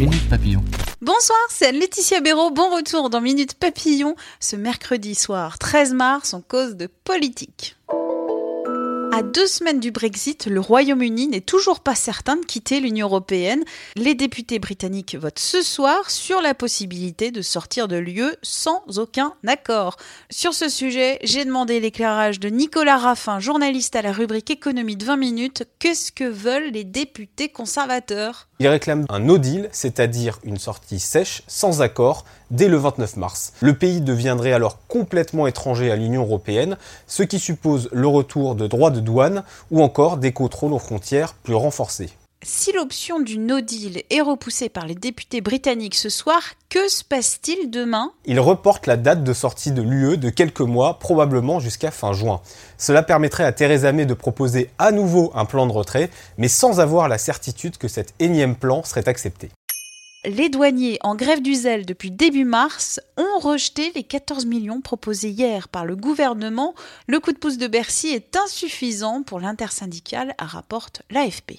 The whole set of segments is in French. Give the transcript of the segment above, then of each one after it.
Minute Papillon. Bonsoir, c'est Laetitia Béraud. Bon retour dans Minute Papillon ce mercredi soir 13 mars en cause de politique. À deux semaines du Brexit, le Royaume-Uni n'est toujours pas certain de quitter l'Union européenne. Les députés britanniques votent ce soir sur la possibilité de sortir de l'UE sans aucun accord. Sur ce sujet, j'ai demandé l'éclairage de Nicolas Raffin, journaliste à la rubrique économie de 20 minutes. Qu'est-ce que veulent les députés conservateurs? Ils réclament un no deal, c'est-à-dire une sortie sèche, sans accord, dès le 29 mars. Le pays deviendrait alors complètement étranger à l'Union européenne, ce qui suppose le retour de droits de ou encore des contrôles aux frontières plus renforcés. Si l'option du no deal est repoussée par les députés britanniques ce soir, que se passe-t-il demain? Ils reportent la date de sortie de l'UE de quelques mois, probablement jusqu'à fin juin. Cela permettrait à Theresa May de proposer à nouveau un plan de retrait, mais sans avoir la certitude que cet énième plan serait accepté. Les douaniers en grève du zèle depuis début mars ont rejeté les 14 millions proposés hier par le gouvernement. Le coup de pouce de Bercy est insuffisant pour l'intersyndicale, rapporte l'AFP.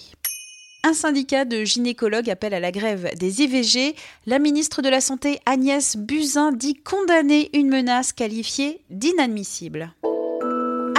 Un syndicat de gynécologues appelle à la grève des IVG. La ministre de la Santé Agnès Buzyn dit condamner une menace qualifiée d'inadmissible.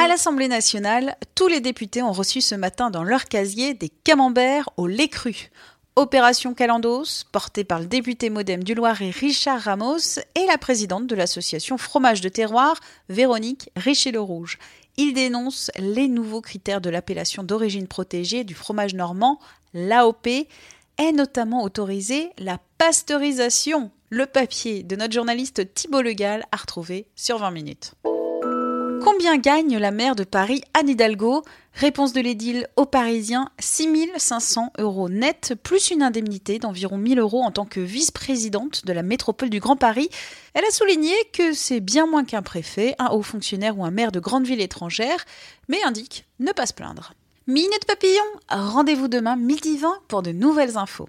À l'Assemblée nationale, tous les députés ont reçu ce matin dans leur casier des camemberts au lait cru. Opération Calandos, portée par le député modem du Loiret Richard Ramos et la présidente de l'association Fromage de Terroir, Véronique Richer-le-Rouge. Il dénonce les nouveaux critères de l'appellation d'origine protégée du fromage normand, l'AOP, est notamment autorisé la pasteurisation. Le papier de notre journaliste Thibault Legal a retrouvé sur 20 minutes. Combien gagne la maire de Paris, Anne Hidalgo? Réponse de l'édile aux Parisiens 6500 euros net, plus une indemnité d'environ 1000 euros en tant que vice-présidente de la métropole du Grand Paris. Elle a souligné que c'est bien moins qu'un préfet, un haut fonctionnaire ou un maire de grande ville étrangère, mais indique ne pas se plaindre. Minute Papillon, rendez-vous demain midi 20 pour de nouvelles infos.